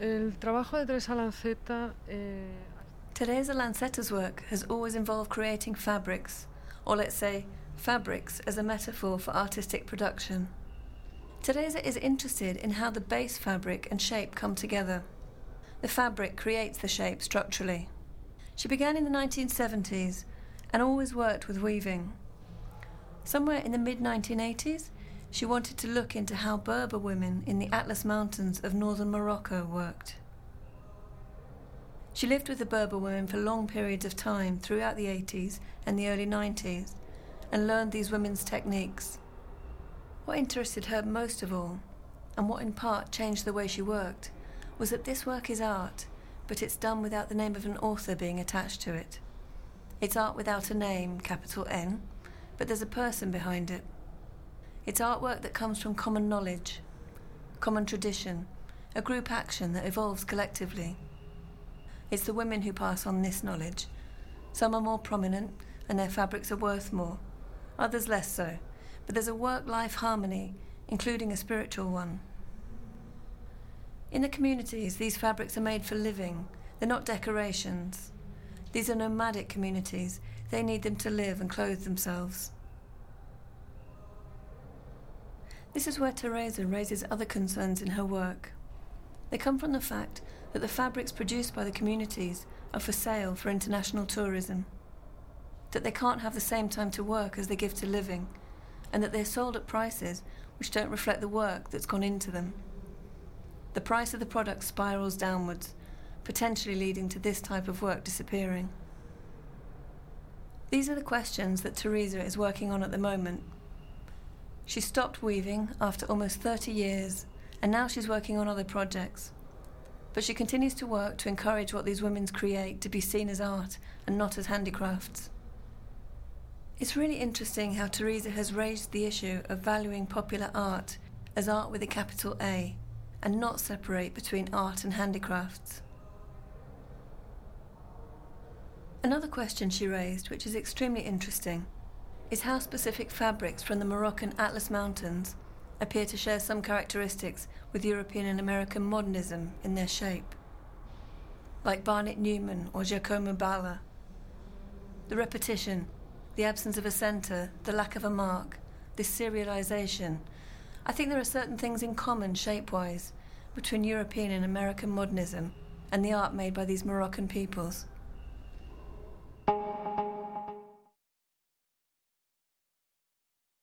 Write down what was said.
el trabajo de Teresa Lanceta eh, Teresa Lanceta's work has always involved creating fabrics, or let's say, fabrics as a metaphor for artistic production. Teresa is interested in how the base fabric and shape come together. The fabric creates the shape structurally. She began in the 1970s and always worked with weaving. Somewhere in the mid 1980s, she wanted to look into how Berber women in the Atlas Mountains of northern Morocco worked. She lived with the Berber women for long periods of time throughout the 80s and the early 90s and learned these women's techniques. What interested her most of all, and what in part changed the way she worked, was that this work is art, but it's done without the name of an author being attached to it. It's art without a name, capital N, but there's a person behind it. It's artwork that comes from common knowledge, common tradition, a group action that evolves collectively. It's the women who pass on this knowledge. Some are more prominent, and their fabrics are worth more, others less so, but there's a work life harmony, including a spiritual one. In the communities, these fabrics are made for living, they're not decorations. These are nomadic communities, they need them to live and clothe themselves. This is where Teresa raises other concerns in her work. They come from the fact that the fabrics produced by the communities are for sale for international tourism, that they can't have the same time to work as they give to living, and that they're sold at prices which don't reflect the work that's gone into them. The price of the product spirals downwards, potentially leading to this type of work disappearing. These are the questions that Teresa is working on at the moment. She stopped weaving after almost 30 years, and now she's working on other projects but she continues to work to encourage what these women create to be seen as art and not as handicrafts. It's really interesting how Teresa has raised the issue of valuing popular art as art with a capital A and not separate between art and handicrafts. Another question she raised, which is extremely interesting, is how specific fabrics from the Moroccan Atlas Mountains appear to share some characteristics with European and American modernism in their shape, like Barnett Newman or Giacomo Balla. The repetition, the absence of a centre, the lack of a mark, this serialization. I think there are certain things in common shape wise between European and American modernism and the art made by these Moroccan peoples.